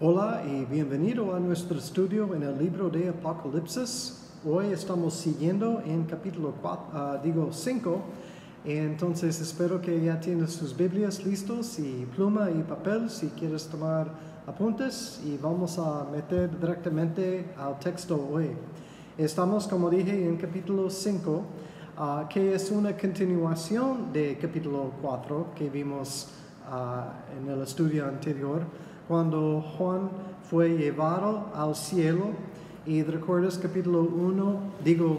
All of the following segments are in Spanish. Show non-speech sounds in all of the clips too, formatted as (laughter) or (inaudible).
Hola y bienvenido a nuestro estudio en el libro de Apocalipsis. Hoy estamos siguiendo en capítulo 4, digo 5. Entonces espero que ya tienes sus Biblias listos y pluma y papel si quieres tomar apuntes y vamos a meter directamente al texto hoy. Estamos, como dije, en capítulo 5, ah, que es una continuación de capítulo 4 que vimos ah, en el estudio anterior cuando Juan fue llevado al cielo. Y recuerdas capítulo 1, digo,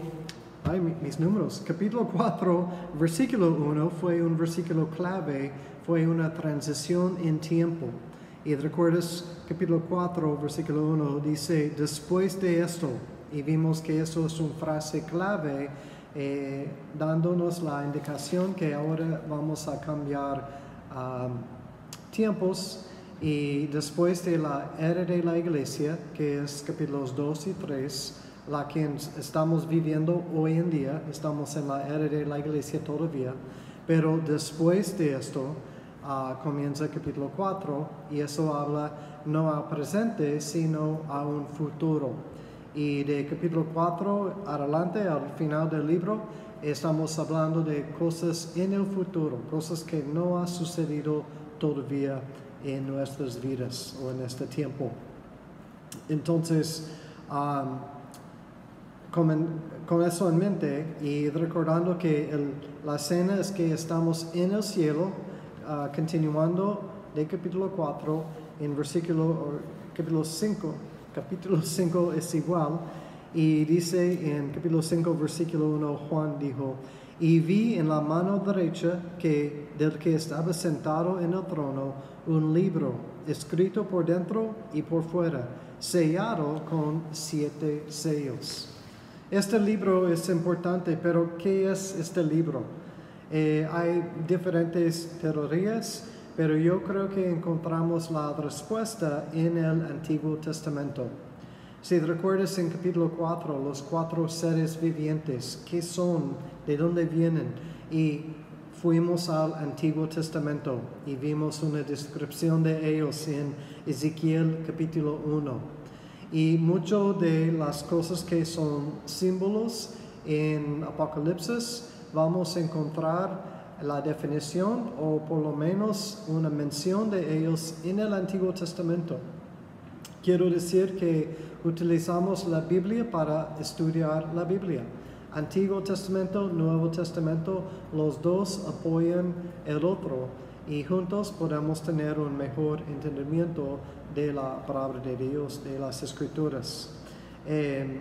ay, mis números, capítulo 4, versículo 1 fue un versículo clave, fue una transición en tiempo. Y recuerdas capítulo 4, versículo 1, dice, después de esto, y vimos que eso es una frase clave, eh, dándonos la indicación que ahora vamos a cambiar um, tiempos y después de la era de la iglesia, que es capítulos 2 y 3, la que estamos viviendo hoy en día, estamos en la era de la iglesia todavía, pero después de esto uh, comienza capítulo 4 y eso habla no al presente, sino a un futuro. Y de capítulo 4 adelante, al final del libro, estamos hablando de cosas en el futuro, cosas que no han sucedido todavía en nuestras vidas o en este tiempo. Entonces, con, eso en mente y recordando que la escena es que estamos en el cielo, ah, continuando de capítulo 4, en versículo capítulo 5, capítulo 5 es igual, y dice en capítulo 5, versículo 1, Juan dijo, y vi en la mano derecha que del que estaba sentado en el trono un libro escrito por dentro y por fuera, sellado con siete sellos. Este libro es importante, pero ¿qué es este libro? Eh, hay diferentes teorías, pero yo creo que encontramos la respuesta en el Antiguo Testamento. Si recuerdas en capítulo 4, los cuatro seres vivientes, ¿qué son? ¿De dónde vienen? Y fuimos al Antiguo Testamento y vimos una descripción de ellos en Ezequiel capítulo 1. Y mucho de las cosas que son símbolos en Apocalipsis vamos a encontrar la definición o por lo menos una mención de ellos en el Antiguo Testamento. Quiero decir que utilizamos la Biblia para estudiar la Biblia. Antiguo Testamento, Nuevo Testamento, los dos apoyan el otro y juntos podemos tener un mejor entendimiento de la palabra de Dios, de las escrituras. Eh,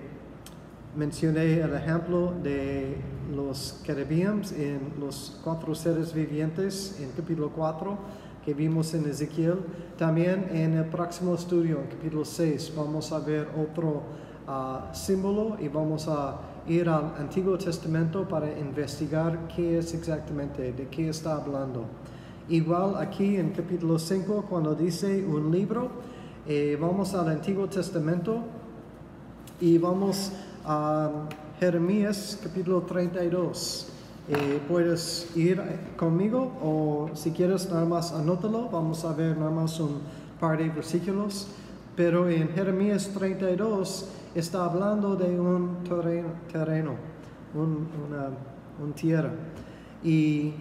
mencioné el ejemplo de los querubines en los cuatro seres vivientes en capítulo 4 que vimos en Ezequiel. También en el próximo estudio, en capítulo 6, vamos a ver otro ah, símbolo y vamos a ir al Antiguo Testamento para investigar qué es exactamente, de qué está hablando. Igual aquí en capítulo 5, cuando dice un libro, eh, vamos al Antiguo Testamento y vamos a Jeremías capítulo 32. Eh, puedes ir conmigo o si quieres nada más anótalo, vamos a ver nada más un par de versículos. Pero en Jeremías 32 está hablando de un terreno, una, tierra. Y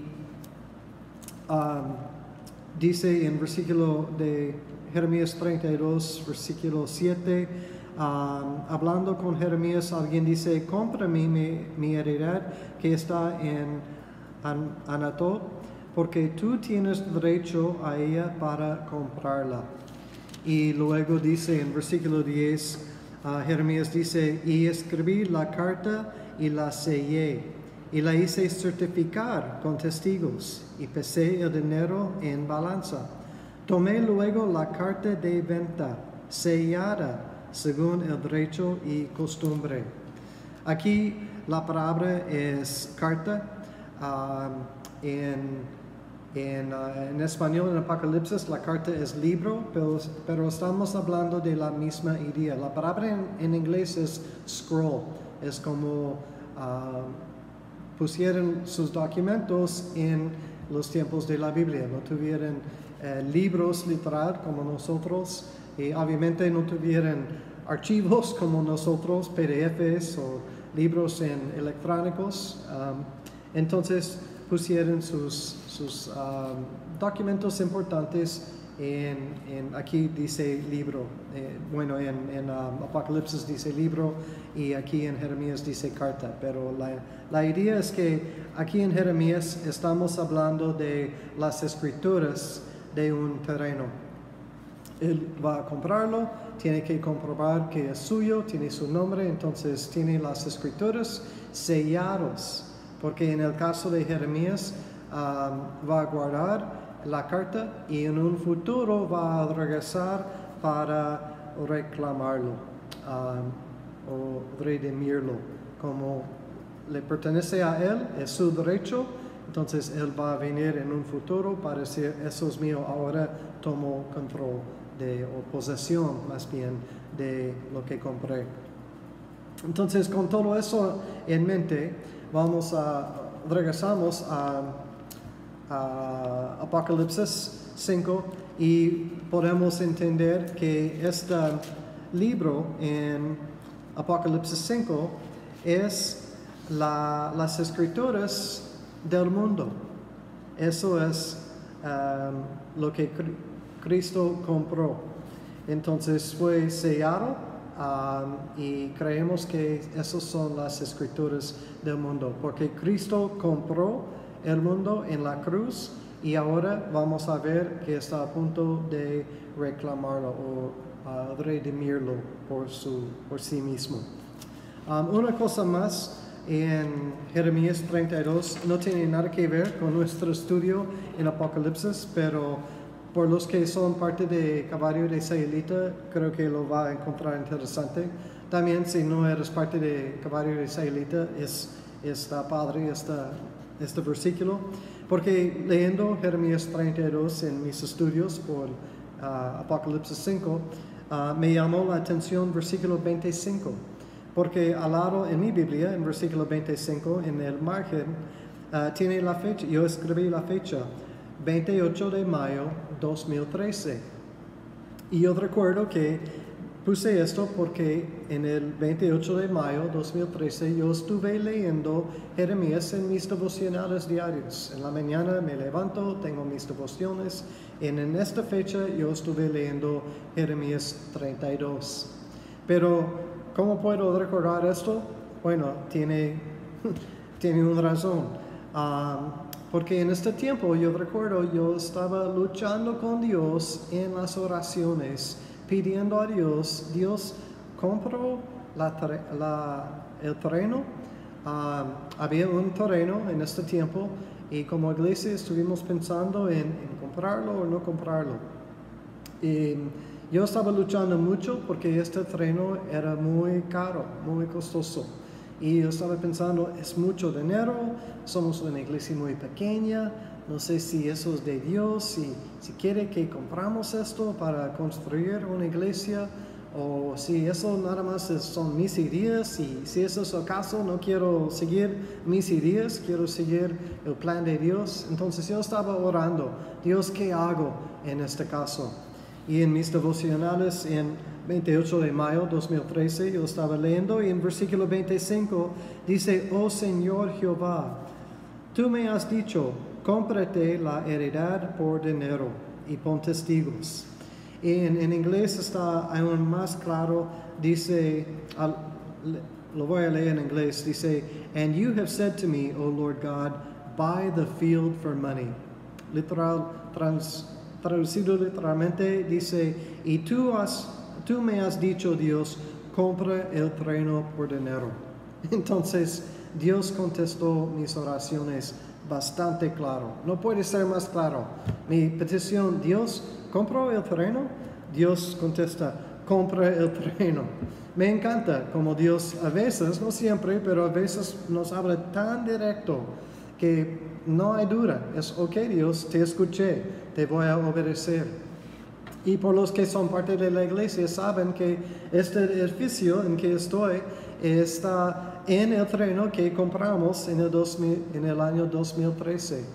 um, dice en versículo de Jeremías 32, versículo 7, hablando con Jeremías, alguien dice, compra mi, mi heredad que está en Anatot, porque tú tienes derecho a ella para comprarla. Y luego dice en versículo 10, Jeremías dice, y escribí la carta y la sellé, y la hice certificar con testigos, y pesé el dinero en balanza. Tomé luego la carta de venta, sellada según el derecho y costumbre. Aquí la palabra es carta. Um, en, en, uh, en, español, en Apocalipsis, la carta es libro, pero, pero estamos hablando de la misma idea. La palabra en, inglés es scroll. Es como uh, pusieron sus documentos en los tiempos de la Biblia, lo tuvieron eh, libros literal como nosotros y obviamente no tuvieran archivos (laughs) como nosotros, PDFs o libros en electrónicos. Um, entonces pusieron sus, sus um, documentos importantes en, aquí dice libro, eh, bueno, en, um, Apocalipsis dice libro y aquí en Jeremías dice carta, pero la, la, idea es que aquí en Jeremías estamos hablando de las escrituras de un terreno. Él va a comprarlo, tiene que comprobar que es suyo, tiene su nombre, entonces tiene las escrituras sellados, porque en el caso de Jeremías um, va a guardar la carta y en un futuro va a regresar para reclamarlo um, o redimirlo como le pertenece a él, es su derecho, entonces él va a venir en un futuro para decir, eso es mío, ahora tomo control de, o posesión más bien de lo que compré. Entonces con todo eso en mente, vamos a, regresamos a Apocalipsis 5 y podemos entender que este libro en Apocalipsis 5 es las escrituras del mundo. Eso es um, lo que Cristo compró. Entonces fue sellado y creemos que esas son las escrituras del mundo, porque Cristo compró el mundo en la cruz y ahora vamos a ver que está a punto de reclamarlo o uh, redimirlo por, su, por sí mismo. Una cosa más en Jeremías 32 no tiene nada que ver con nuestro estudio en Apocalipsis, pero por los que son parte de Caballo de Saelita, creo que lo va a encontrar interesante. También si no eres parte de Caballo de Saelita, es, está padre, está este versículo, porque leyendo Jeremías 32 en mis estudios por uh, Apocalipsis 5, uh, me llamó la atención versículo 25, porque al lado en mi Biblia, en versículo 25, en el margen, uh, tiene la fecha, yo escribí la fecha, 28 de mayo 2013. Y yo recuerdo que Puse esto porque en el 28 de mayo 2013 yo estuve leyendo Jeremías en mis devocionales diarios. En la mañana me levanto, tengo mis devociones y en esta fecha yo estuve leyendo Jeremías 32. Pero, ¿cómo puedo recordar esto? Bueno, tiene, (laughs) tiene una razón. Ah, porque en este tiempo yo recuerdo, yo estaba luchando con Dios en las oraciones pidiendo a Dios, Dios compró el terreno. Ah, había un terreno en este tiempo y como iglesia estuvimos pensando en, comprarlo o no comprarlo. Y yo estaba luchando mucho porque este terreno era muy caro, muy costoso. Y yo estaba pensando, es mucho dinero, somos una iglesia muy pequeña, no sé si eso es de Dios, si, si quiere que compramos esto para construir una iglesia o si eso nada más son mis ideas y si eso es el caso, no quiero seguir mis ideas, quiero seguir el plan de Dios. Entonces yo estaba orando, Dios, ¿qué hago en este caso? Y en mis devocionales en 28 de mayo 2013 yo estaba leyendo y en versículo 25 dice, oh Señor Jehová, tú me has dicho, cómprate la heredad por dinero y pon testigos. En, en inglés está aún más claro, dice, lo voy a leer en inglés, dice, and you have said to me, O Lord God, buy the field for money. Literal, trans, traducido literalmente, dice, y tú, has, tú me has dicho, Dios, compra el terreno por dinero. (laughs) Entonces, Dios contestó mis oraciones bastante claro. No puede ser más claro. Mi petición, Dios, ¿compró el terreno? Dios contesta, compra el terreno. Me encanta como Dios a veces, no siempre, pero a veces nos habla tan directo que no hay duda. Es, ok Dios, te escuché, te voy a obedecer. Y por los que son parte de la iglesia saben que este edificio en que estoy está en el terreno que compramos en el, en el año 2013.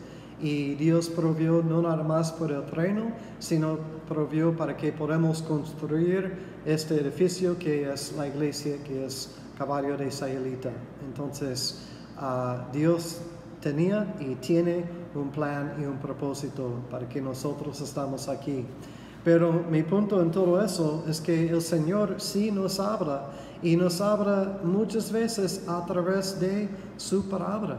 Y Dios provió no nada más por el reino, sino provió para que podamos construir este edificio que es la iglesia, que es caballo de Sayelita. Entonces, ah, Dios tenía y tiene un plan y un propósito para que nosotros estamos aquí. Pero mi punto en todo eso es que el Señor sí nos habla y nos habla muchas veces a través de su palabra.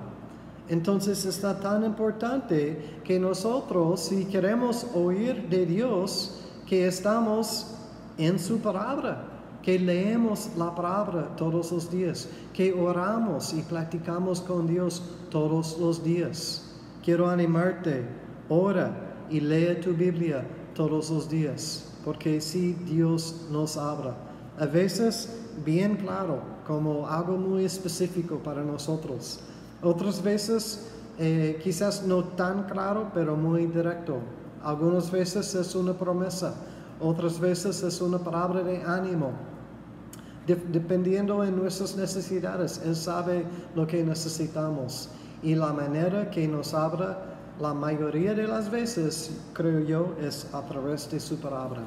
Entonces está tan importante que nosotros, si queremos oír de Dios, que estamos en su palabra, que leemos la palabra todos los días, que oramos y platicamos con Dios todos los días. Quiero animarte, ora y lee tu Biblia todos los días, porque si Dios nos habla. A veces bien claro, como algo muy específico para nosotros. Otras veces eh, quizás no tan claro, pero muy directo. Algunas veces es una promesa, otras veces es una palabra de ánimo. dependiendo en nuestras necesidades, Él sabe lo que necesitamos y la manera que nos habla la mayoría de las veces, creo yo, es a través de su palabra.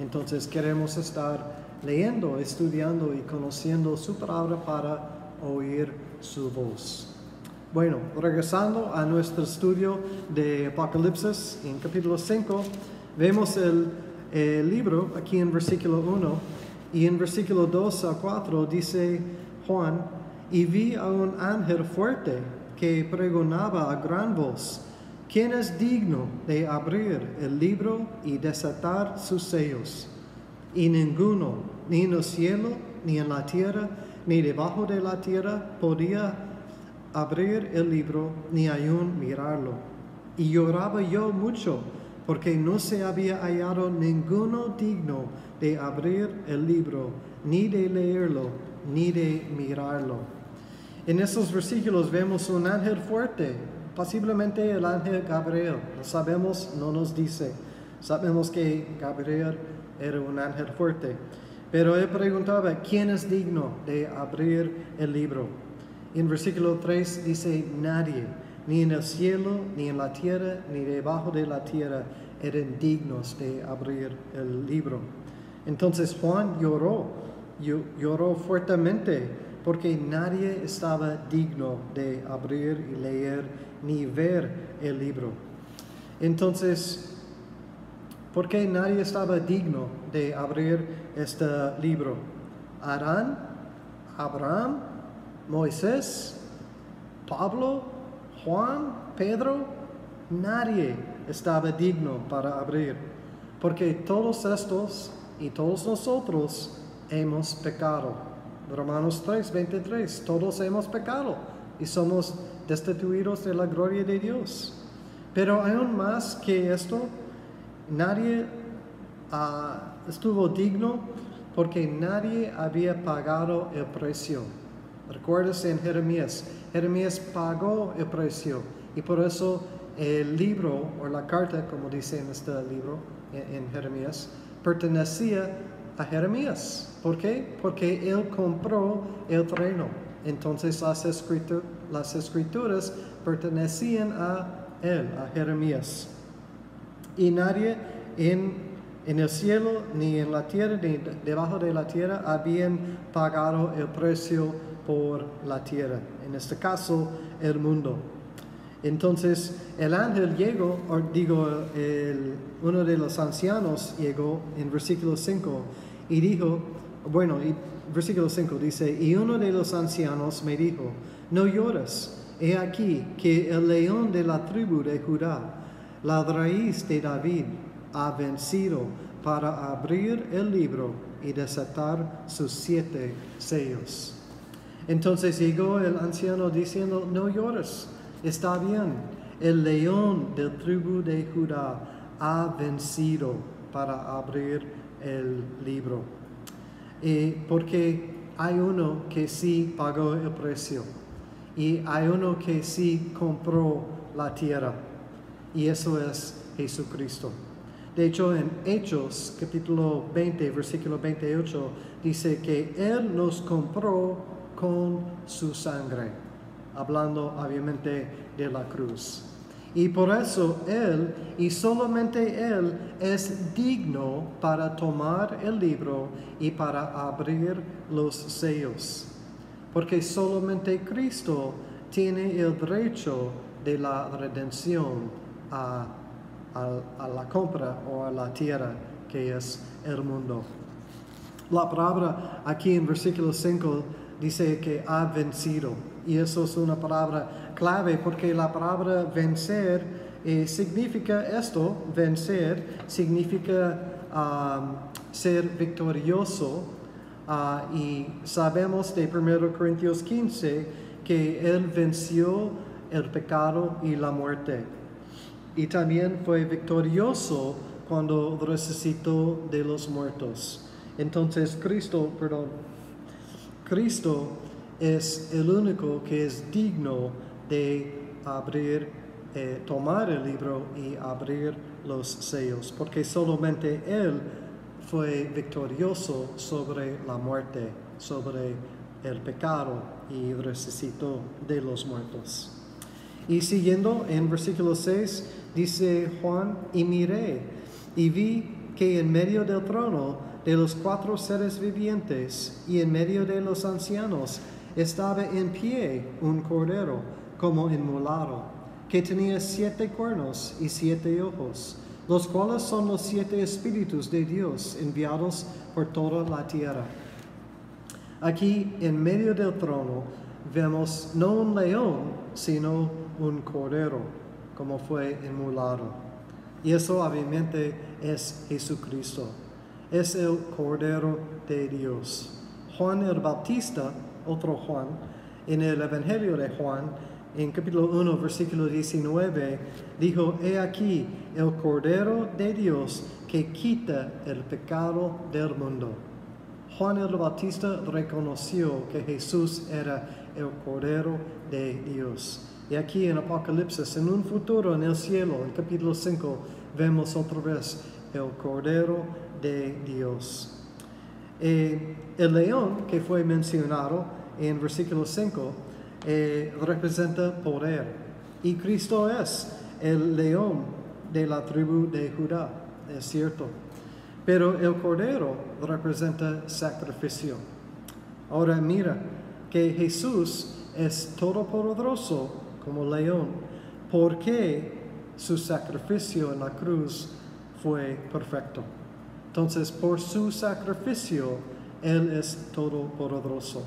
Entonces queremos estar leyendo, estudiando y conociendo su palabra para oír su voz. Bueno, regresando a nuestro estudio de Apocalipsis en capítulo 5, vemos el, libro aquí en versículo 1 y en versículo 2 a 4 dice Juan, y vi a un ángel fuerte que pregonaba a gran voz, ¿quién es digno de abrir el libro y desatar sus sellos? Y ninguno, ni en el cielo, ni en la tierra, ni debajo de la tierra, podía abrir el libro ni aún mirarlo. Y lloraba yo mucho porque no se había hallado ninguno digno de abrir el libro, ni de leerlo, ni de mirarlo. En estos versículos vemos un ángel fuerte, posiblemente el ángel Gabriel. Lo sabemos, no nos dice. Sabemos que Gabriel era un ángel fuerte. Pero él preguntaba, ¿quién es digno de abrir el libro? En versículo 3 dice, nadie, ni en el cielo, ni en la tierra, ni debajo de la tierra, eran dignos de abrir el libro. Entonces Juan lloró, lloró fuertemente, porque nadie estaba digno de abrir y leer ni ver el libro. Entonces, ¿por qué nadie estaba digno de abrir este libro? Adán, Abraham, Moisés, Pablo, Juan, Pedro, nadie estaba digno para abrir, porque todos estos y todos nosotros hemos pecado. Romanos 3, 23, todos hemos pecado y somos destituidos de la gloria de Dios. Pero aún más que esto, nadie ah, estuvo digno porque nadie había pagado el precio Recuerdas en Jeremías, Jeremías pagó el precio y por eso el libro o la carta, como dice en este libro, en, Jeremías, pertenecía a Jeremías. ¿Por qué? Porque él compró el reino. Entonces las, las escrituras pertenecían a él, a Jeremías. Y nadie en, en el cielo, ni en la tierra, ni debajo de la tierra habían pagado el precio por la tierra, en este caso el mundo. Entonces el ángel llegó, o digo, uno de los ancianos llegó en versículo 5 y dijo, bueno, y versículo 5 dice, y uno de los ancianos me dijo, no llores, he aquí que el león de la tribu de Judá, la raíz de David, ha vencido para abrir el libro y desatar sus siete sellos. Entonces llegó el anciano diciendo, no llores, está bien, el león del tribu de Judá ha vencido para abrir el libro. Y porque hay uno que sí pagó el precio y hay uno que sí compró la tierra y eso es Jesucristo. De hecho, en Hechos capítulo 20, versículo 28, dice que Él nos compró con su sangre, hablando obviamente de la cruz. Y por eso Él, y solamente Él, es digno para tomar el libro y para abrir los sellos. Porque solamente Cristo tiene el derecho de la redención a, la compra o a la tierra que es el mundo. La palabra aquí en versículo 5 dice que ha vencido. Y eso es una palabra clave porque la palabra vencer eh, significa esto, vencer significa um, ser victorioso. Uh, y sabemos de 1 Corintios 15 que Él venció el pecado y la muerte. Y también fue victorioso cuando resucitó de los muertos. Entonces Cristo, perdón, Cristo es el único que es digno de abrir, eh, tomar el libro y abrir los sellos, porque solamente Él fue victorioso sobre la muerte, sobre el pecado y resucitó de los muertos. Y siguiendo en versículo 6, dice Juan, y miré y vi que en medio del trono de los cuatro seres vivientes y en medio de los ancianos estaba en pie un cordero como inmolado, que tenía siete cuernos y siete ojos, los cuales son los siete espíritus de Dios enviados por toda la tierra. Aquí en medio del trono vemos no un león, sino un cordero, como fue inmolado. Y eso obviamente es Jesucristo es el Cordero de Dios. Juan el Bautista, otro Juan, en el Evangelio de Juan, en capítulo 1, versículo 19, dijo, He aquí el Cordero de Dios que quita el pecado del mundo. Juan el Bautista reconoció que Jesús era el Cordero de Dios. Y aquí en Apocalipsis, en un futuro en el cielo, en capítulo 5, vemos otra vez el Cordero de Dios. Eh, el león que fue mencionado en versículo 5 eh, representa poder y Cristo es el león de la tribu de Judá, es cierto. Pero el cordero representa sacrificio. Ahora mira que Jesús es todopoderoso como león, porque su sacrificio en la cruz fue perfecto. Entonces, por su sacrificio, Él es todopoderoso.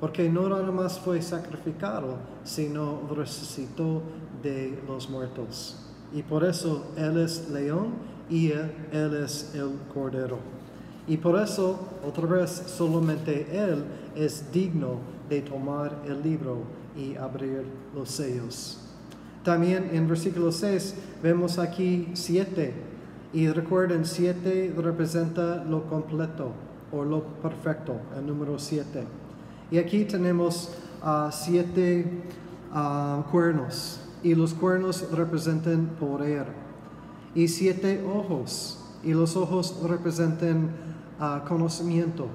Porque no nada más fue sacrificado, sino resucitó de los muertos. Y por eso Él es león y Él es el cordero. Y por eso, otra vez, solamente Él es digno de tomar el libro y abrir los sellos. También en versículo 6 vemos aquí siete y recuerden, siete representa lo completo o lo perfecto, el número siete. Y aquí tenemos uh, siete uh, cuernos y los cuernos representan poder. Y siete ojos y los ojos representan uh, conocimiento.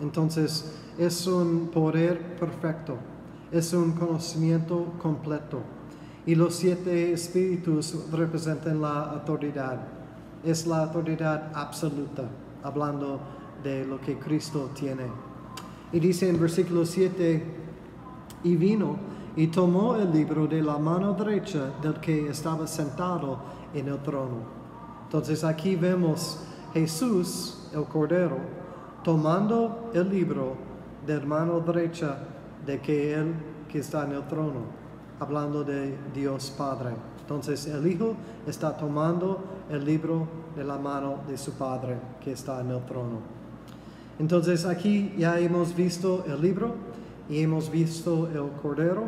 Entonces es un poder perfecto, es un conocimiento completo. Y los siete espíritus representan la autoridad es la autoridad absoluta, hablando de lo que Cristo tiene. Y dice en versículo 7, y vino y tomó el libro de la mano derecha del que estaba sentado en el trono. Entonces aquí vemos Jesús, el Cordero, tomando el libro de la mano derecha de que Él que está en el trono, hablando de Dios Padre. Entonces el Hijo está tomando el libro de la mano de su Padre que está en el trono. Entonces aquí ya hemos visto el libro y hemos visto el Cordero.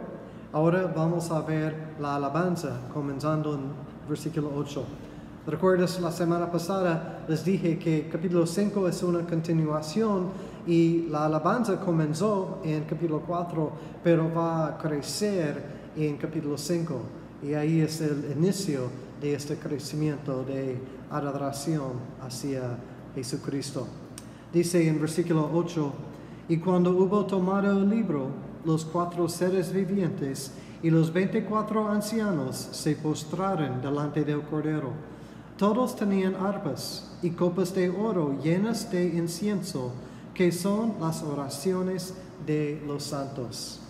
Ahora vamos a ver la alabanza, comenzando en versículo 8. ¿Recuerdas la semana pasada? Les dije que capítulo 5 es una continuación y la alabanza comenzó en capítulo 4, pero va a crecer en capítulo 5. Y ahí es el inicio de este crecimiento de adoración hacia Jesucristo. Dice en versículo 8, y cuando hubo tomado el libro, los cuatro seres vivientes y los veinticuatro ancianos se postraron delante del Cordero. Todos tenían arpas y copas de oro llenas de incienso, que son las oraciones de los santos.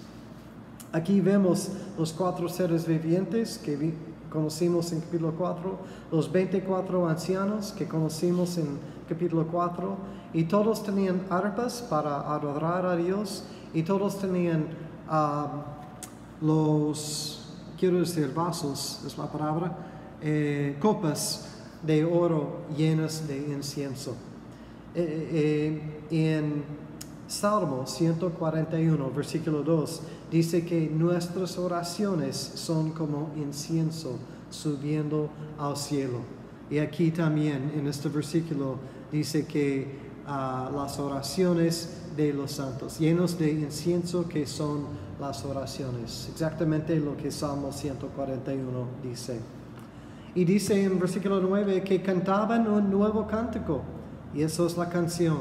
Aquí vemos los cuatro seres vivientes que conocimos en capítulo 4, los 24 ancianos que conocimos en capítulo 4, y todos tenían arpas para adorar a Dios, y todos tenían ah, los, quiero decir, vasos, es la palabra, eh, copas de oro llenas de incienso. Eh, eh, en Salmo 141, versículo 2, dice que nuestras oraciones son como incienso subiendo al cielo. Y aquí también en este versículo dice que ah, las oraciones de los santos, llenos de incienso que son las oraciones. Exactamente lo que Salmo 141 dice. Y dice en versículo 9 que cantaban un nuevo cántico. Y eso es la canción.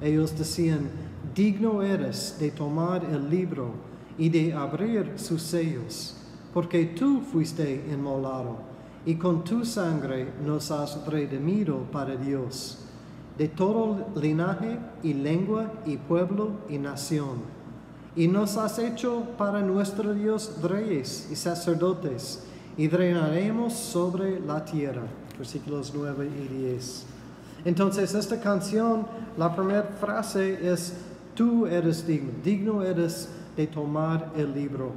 Ellos decían, digno eres de tomar el libro y de abrir sus sellos, porque tú fuiste inmolado y con tu sangre nos has redimido para Dios, de todo linaje y lengua y pueblo y nación. Y nos has hecho para nuestro Dios reyes y sacerdotes, y reinaremos sobre la tierra. Versículos 9 y 10. Entonces, esta canción, la primera frase es, tú eres digno, digno eres de tomar el libro.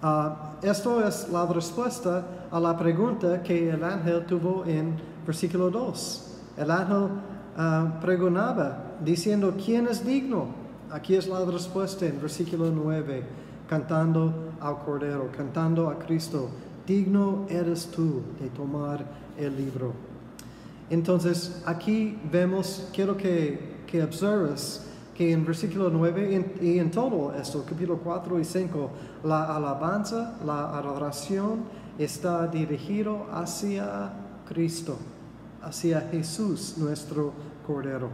Ah, esto es la respuesta a la pregunta que el ángel tuvo en versículo 2. El ángel uh, preguntaba diciendo, ¿quién es digno? Aquí es la respuesta en versículo 9, cantando al Cordero, cantando a Cristo, digno eres tú de tomar el libro. Entonces, aquí vemos, quiero que, que observes que en versículo 9 y en todo esto, capítulo 4 y 5, la alabanza, la adoración está dirigido hacia Cristo, hacia Jesús, nuestro Cordero.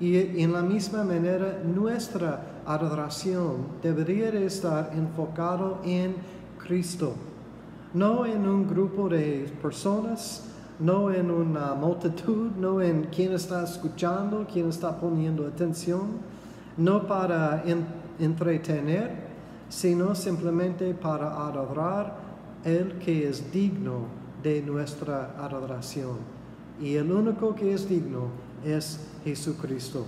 Y en la misma manera, nuestra adoración debería estar enfocado en Cristo, no en un grupo de personas, no en una multitud, no en quien está escuchando, quien está poniendo atención, no para entretener, sino simplemente para adorar el que es digno de nuestra adoración. Y el único que es digno es Jesucristo.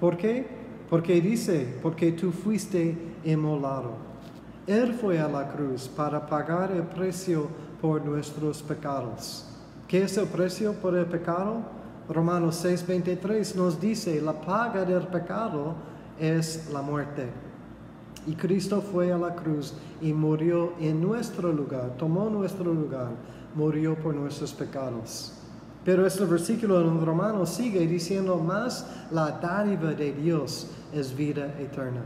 ¿Por qué? Porque dice, porque tú fuiste inmolado. Él fue a la cruz para pagar el precio por nuestros pecados. ¿Qué es el precio por el pecado? Romanos 6:23 nos dice, la paga del pecado es la muerte. Y Cristo fue a la cruz y murió en nuestro lugar, tomó nuestro lugar, murió por nuestros pecados. Pero este versículo en Romanos sigue diciendo más, la dádiva de Dios es vida eterna.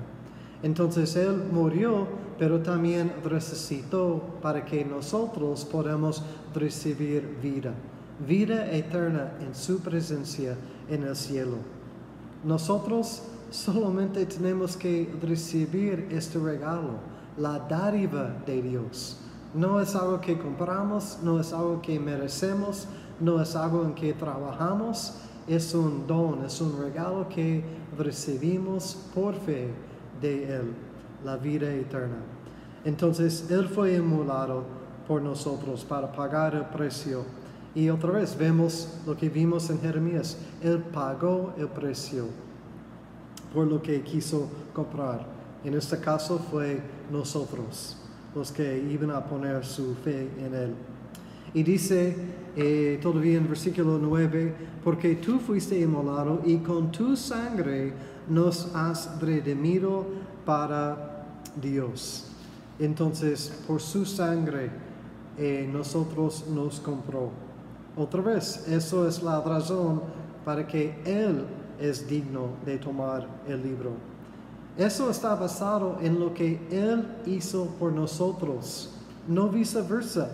Entonces Él murió, pero también resucitó para que nosotros podamos recibir vida, vida eterna en su presencia en el cielo. Nosotros solamente tenemos que recibir este regalo, la dádiva de Dios. No es algo que compramos, no es algo que merecemos, no es algo en que trabajamos, es un don, es un regalo que recibimos por fe de Él, la vida eterna. Entonces Él fue emulado por nosotros para pagar el precio. Y otra vez vemos lo que vimos en Jeremías. Él pagó el precio por lo que quiso comprar. En este caso fue nosotros los que iban a poner su fe en Él. Y dice eh, todavía en versículo 9, porque tú fuiste inmolado y con tu sangre nos has redimido para Dios. Entonces, por su sangre eh, nosotros nos compró. Otra vez, eso es la razón para que Él es digno de tomar el libro. Eso está basado en lo que Él hizo por nosotros, no viceversa.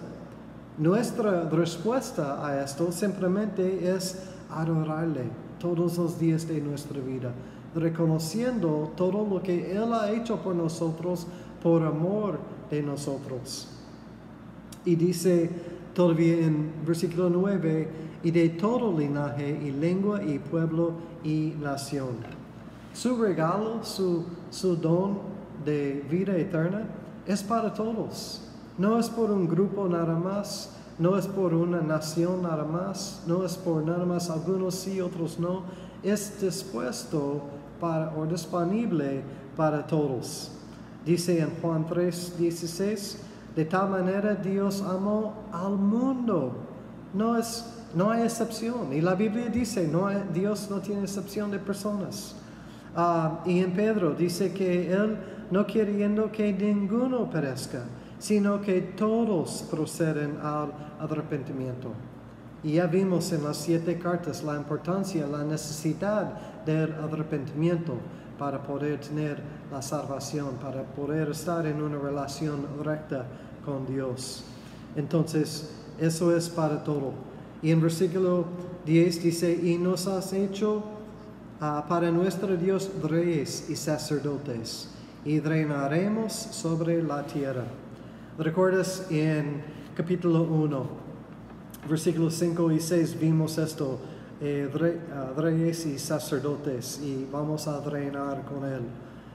Nuestra respuesta a esto simplemente es adorarle todos los días de nuestra vida reconociendo todo lo que Él ha hecho por nosotros, por amor de nosotros. Y dice todavía en versículo 9, y de todo linaje y lengua y pueblo y nación. Su regalo, su, su don de vida eterna es para todos. No es por un grupo nada más, no es por una nación nada más, no es por nada más algunos sí, otros no. Es dispuesto para, o disponible para todos. Dice en Juan 3, 16, de tal manera Dios amó al mundo. No, es, no hay excepción. Y la Biblia dice, no Dios no tiene excepción de personas. Ah, y en Pedro dice que Él no queriendo que ninguno perezca, sino que todos proceden al arrepentimiento. Y ya vimos en las siete cartas la importancia, la necesidad del arrepentimiento para poder tener la salvación, para poder estar en una relación recta con Dios. Entonces, eso es para todo. Y en versículo 10 dice, y nos has hecho uh, para nuestro Dios reyes y sacerdotes, y reinaremos sobre la tierra. ¿Recuerdas en capítulo 1, versículos 5 y 6 vimos esto? Eh, reyes y sacerdotes y vamos a reinar con Él.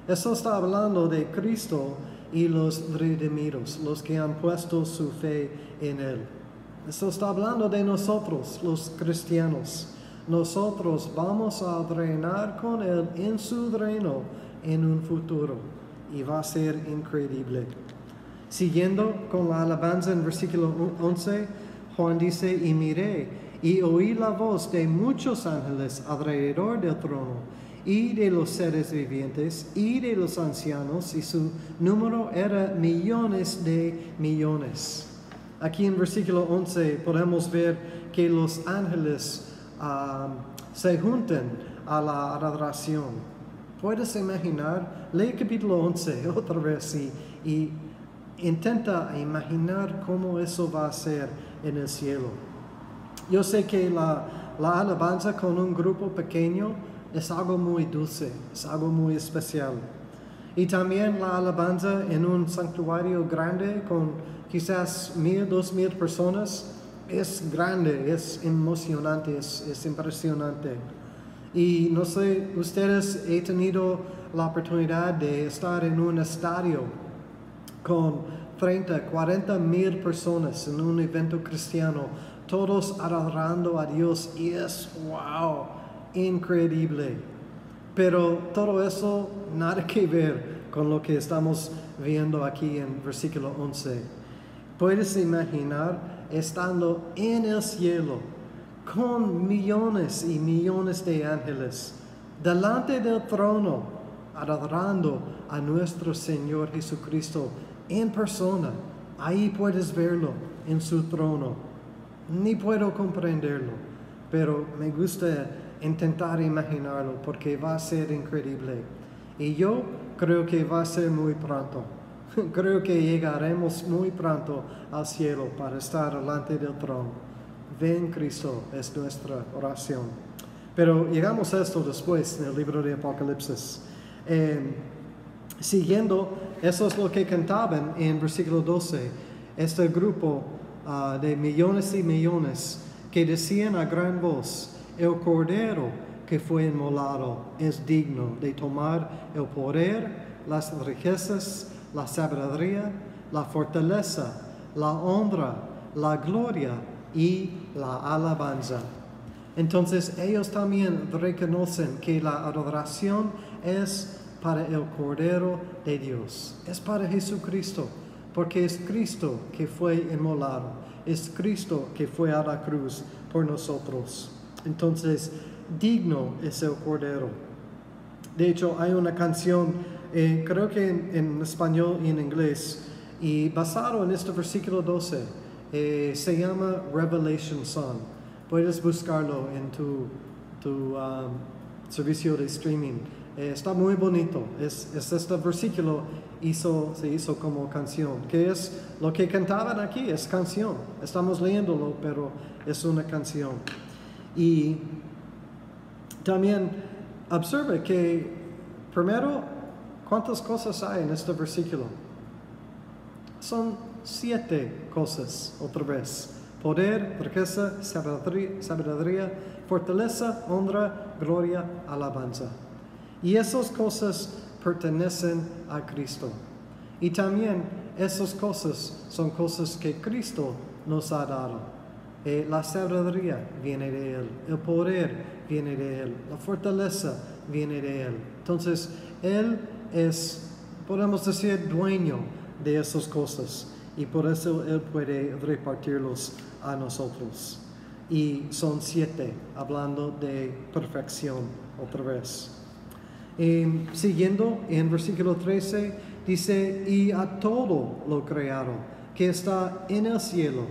Eso está hablando de Cristo y los redimidos, los que han puesto su fe en Él. Eso está hablando de nosotros, los cristianos. Nosotros vamos a reinar con Él en su reino en un futuro y va a ser increíble. Siguiendo con la alabanza en versículo 11, Juan dice, y miré y oí la voz de muchos ángeles alrededor del trono y de los seres vivientes y de los ancianos, y su número era millones de millones. Aquí en versículo 11 podemos ver que los ángeles ah, se juntan a la adoración. ¿Puedes imaginar? Lee capítulo 11 (laughs) otra vez y, y intenta imaginar cómo eso va a ser en el cielo. Yo sé que la, la alabanza con un grupo pequeño es algo muy dulce, es algo muy especial. Y también la alabanza en un santuario grande con quizás mil, dos mil personas es grande, es emocionante, es, impresionante. Y no sé, ustedes he tenido la oportunidad de estar en un estadio con 30, 40 mil personas en un evento cristiano, todos adorando a Dios y es wow increíble. Pero todo eso nada que ver con lo que estamos viendo aquí en versículo 11. Puedes imaginar estando en el cielo con millones y millones de ángeles delante del trono, adorando a nuestro Señor Jesucristo en persona. Ahí puedes verlo en su trono. Ni puedo comprenderlo, pero me gusta intentar imaginarlo porque va a ser increíble. Y yo creo que va a ser muy pronto. (laughs) creo que llegaremos muy pronto al cielo para estar delante del trono. Ven Cristo es nuestra oración. Pero llegamos a esto después en el libro de Apocalipsis. Eh, siguiendo, eso es lo que cantaban en versículo 12. Este grupo ah, de millones y millones que decían a gran voz, el cordero que fue inmolado es digno de tomar el poder, las riquezas, la sabiduría, la fortaleza, la honra, la gloria y la alabanza. Entonces ellos también reconocen que la adoración es para el Cordero de Dios, es para Jesucristo, porque es Cristo que fue inmolado, es Cristo que fue a la cruz por nosotros. Entonces, digno es el Cordero. De hecho, hay una canción, eh, creo que en, español y en inglés, y basado en este versículo 12, eh, se llama Revelation Song. Puedes buscarlo en tu, tu um, servicio de streaming. Eh, está muy bonito. Es, es, este versículo hizo, se hizo como canción. Que es lo que cantaban aquí? Es canción. Estamos leyéndolo, pero es una canción. Y también observe que primero, ¿cuántas cosas hay en este versículo? son siete cosas otra vez. Poder, riqueza, sabiduría, fortaleza, honra, gloria, alabanza. Y esas cosas pertenecen a Cristo. Y también esas cosas son cosas que Cristo nos ha dado. Eh, la sabiduría viene de Él, el poder viene de Él, la fortaleza viene de Él. Entonces, Él es, podemos decir, dueño de esas cosas y por eso Él puede repartirlos a nosotros. Y son siete, hablando de perfección otra vez. Y siguiendo en versículo 13, dice, y a todo lo creado que está en el cielo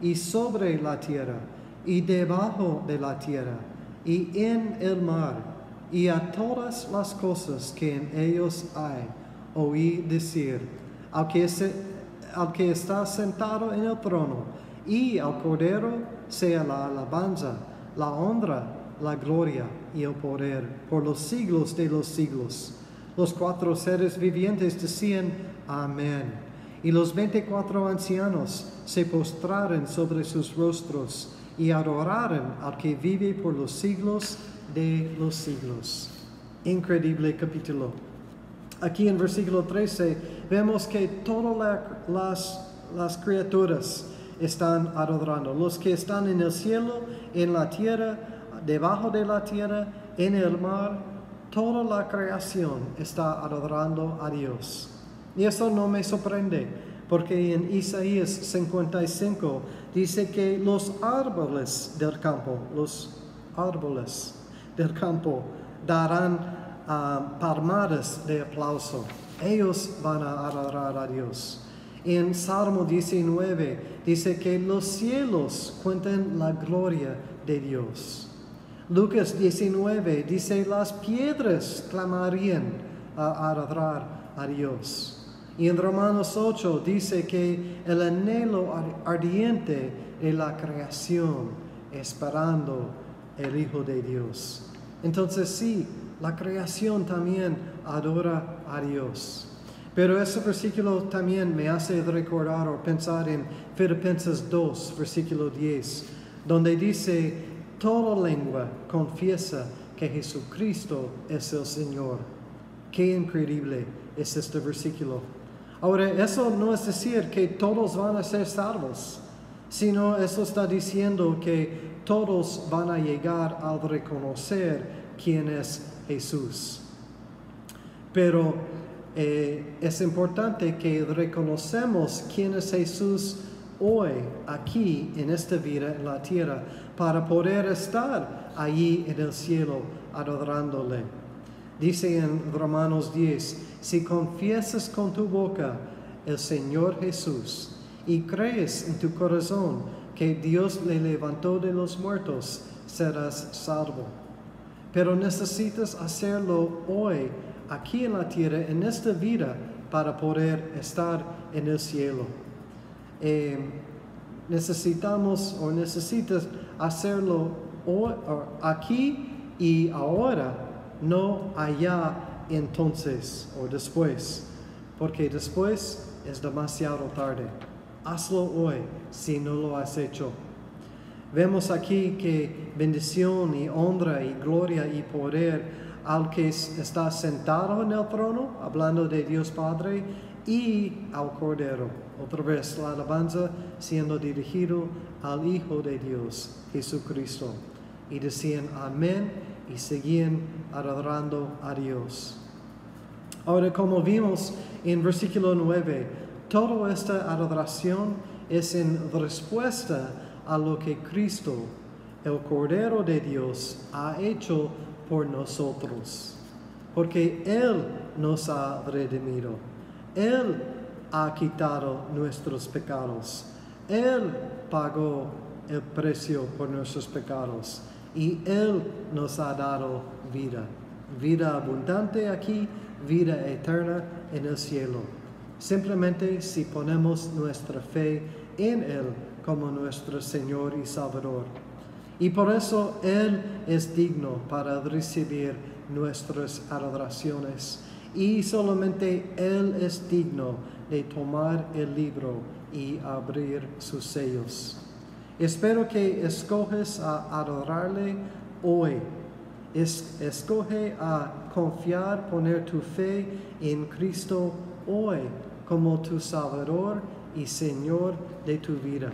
y sobre la tierra y debajo de la tierra y en el mar y a todas las cosas que en ellos hay, oí decir, al que, al que está sentado en el trono y al Cordero sea la alabanza, la honra, la gloria y el poder por los siglos de los siglos. Los cuatro seres vivientes decían, Amén. Y los veinticuatro ancianos se postraron sobre sus rostros y adoraron al que vive por los siglos de los siglos. Increíble capítulo. Aquí en versículo 13 vemos que todas las, las criaturas están adorando. Los que están en el cielo, en la tierra, debajo de la tierra, en el mar, toda la creación está adorando a Dios. Y eso no me sorprende, porque en Isaías 55 dice que los árboles del campo, los árboles del campo darán uh, palmadas de aplauso. Ellos van a adorar a Dios. En Salmo 19 dice que los cielos cuentan la gloria de Dios. Lucas 19 dice las piedras clamarían a adorar a Dios. Y en Romanos 8 dice que el anhelo ardiente de la creación esperando el Hijo de Dios. Entonces sí, la creación también adora a Dios. Pero ese versículo también me hace recordar o pensar en Filipenses 2, versículo 10, donde dice, toda lengua confiesa que Jesucristo es el Señor. Qué increíble es este versículo. Ahora, eso no es decir que todos van a ser salvos, sino eso está diciendo que todos van a llegar al reconocer quién es Jesús. Pero eh, es importante que reconocemos quién es Jesús hoy, aquí, en esta vida, en la tierra, para poder estar allí en el cielo adorándole. Dice en Romanos 10, si confiesas con tu boca el Señor Jesús y crees en tu corazón que Dios le levantó de los muertos, serás salvo. Pero necesitas hacerlo hoy, aquí en la tierra, en esta vida, para poder estar en el cielo. Eh, necesitamos o necesitas hacerlo hoy, aquí y ahora, no allá entonces o después, porque después es demasiado tarde. Hazlo hoy si no lo has hecho. Vemos aquí que bendición y honra y gloria y poder al que está sentado en el trono, hablando de Dios Padre, y al Cordero. Otra vez la alabanza siendo dirigido al Hijo de Dios, Jesucristo. Y decían amén y seguían adorando a Dios. Ahora, como vimos en versículo 9, toda esta adoración es en respuesta a lo que Cristo, el Cordero de Dios, ha hecho por nosotros. Porque Él nos ha redimido. Él ha quitado nuestros pecados. Él pagó el precio por nuestros pecados. Y Él nos ha dado vida. Vida abundante aquí, vida eterna en el cielo. Simplemente si ponemos nuestra fe en Él como nuestro Señor y Salvador. Y por eso Él es digno para recibir nuestras adoraciones. Y solamente Él es digno de tomar el libro y abrir sus sellos. Espero que escoges a adorarle hoy. escoge a confiar, poner tu fe en Cristo hoy como tu Salvador y Señor de tu vida.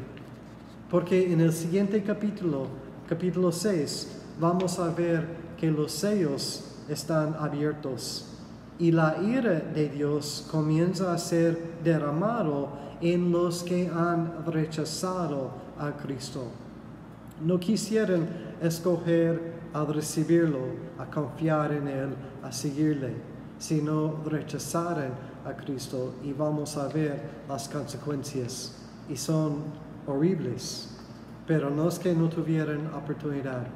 Porque en el siguiente capítulo, capítulo 6, vamos a ver que los sellos están abiertos y la ira de Dios comienza a ser derramado en los que han rechazado a Cristo. No quisieran escoger a recibirlo, a confiar en Él, a seguirle, sino rechazaron a Cristo. Y vamos a ver las consecuencias. Y son horribles, pero no es que no tuvieran oportunidad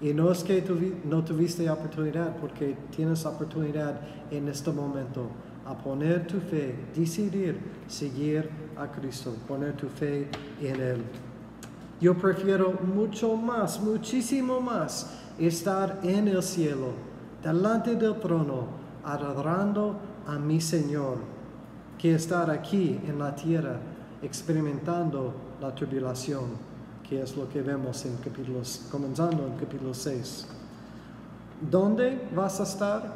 y no es que no tuviste oportunidad, porque tienes oportunidad en este momento a poner tu fe, decidir seguir a Cristo, poner tu fe en Él. Yo prefiero mucho más, muchísimo más, estar en el cielo, delante del trono, adorando a mi Señor, que estar aquí en la tierra, experimentando la tribulación que es lo que vemos en capítulos, comenzando en capítulo 6. ¿Dónde vas a estar?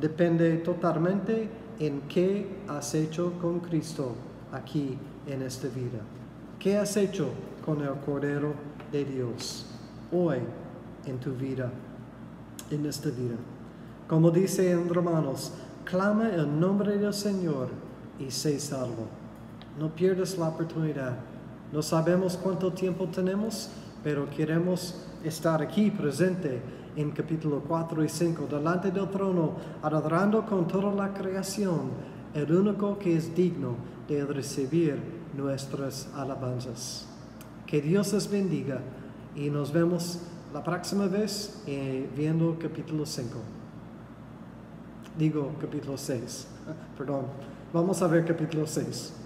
Depende totalmente en qué has hecho con Cristo aquí en esta vida. ¿Qué has hecho con el Cordero de Dios hoy en tu vida, en esta vida? Como dice en Romanos, clama el nombre del Señor y sé salvo. No pierdas la oportunidad no sabemos cuánto tiempo tenemos, pero queremos estar aquí presente en capítulo 4 y 5, delante del trono, adorando con toda la creación, el único que es digno de recibir nuestras alabanzas. Que Dios les bendiga y nos vemos la próxima vez eh, viendo capítulo 5. Digo capítulo 6, (laughs) perdón. Vamos a ver capítulo 6.